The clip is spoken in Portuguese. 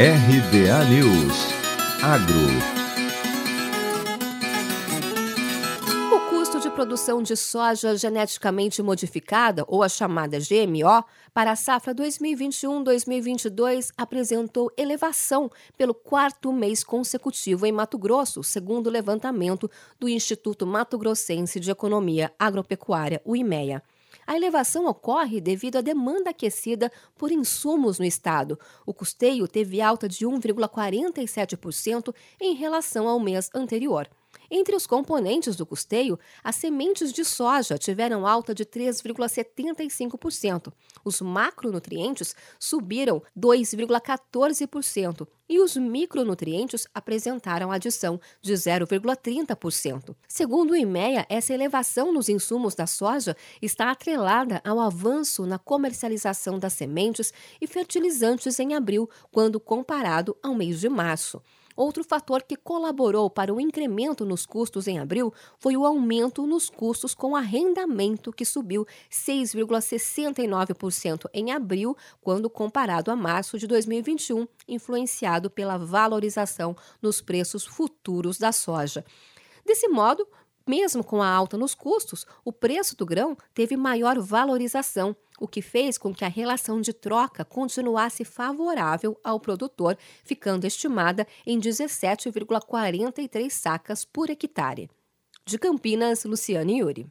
RBA News Agro O custo de produção de soja geneticamente modificada, ou a chamada GMO, para a safra 2021-2022 apresentou elevação pelo quarto mês consecutivo em Mato Grosso, segundo o levantamento do Instituto Mato Grossense de Economia Agropecuária, o IMEA. A elevação ocorre devido à demanda aquecida por insumos no estado. O custeio teve alta de 1,47% em relação ao mês anterior. Entre os componentes do custeio, as sementes de soja tiveram alta de 3,75%, os macronutrientes subiram 2,14% e os micronutrientes apresentaram adição de 0,30%. Segundo o IMEA, essa elevação nos insumos da soja está atrelada ao avanço na comercialização das sementes e fertilizantes em abril, quando comparado ao mês de março. Outro fator que colaborou para o incremento nos custos em abril foi o aumento nos custos com arrendamento, que subiu 6,69% em abril, quando comparado a março de 2021, influenciado pela valorização nos preços futuros da soja. Desse modo, mesmo com a alta nos custos, o preço do grão teve maior valorização, o que fez com que a relação de troca continuasse favorável ao produtor, ficando estimada em 17,43 sacas por hectare. De Campinas, Luciane Yuri.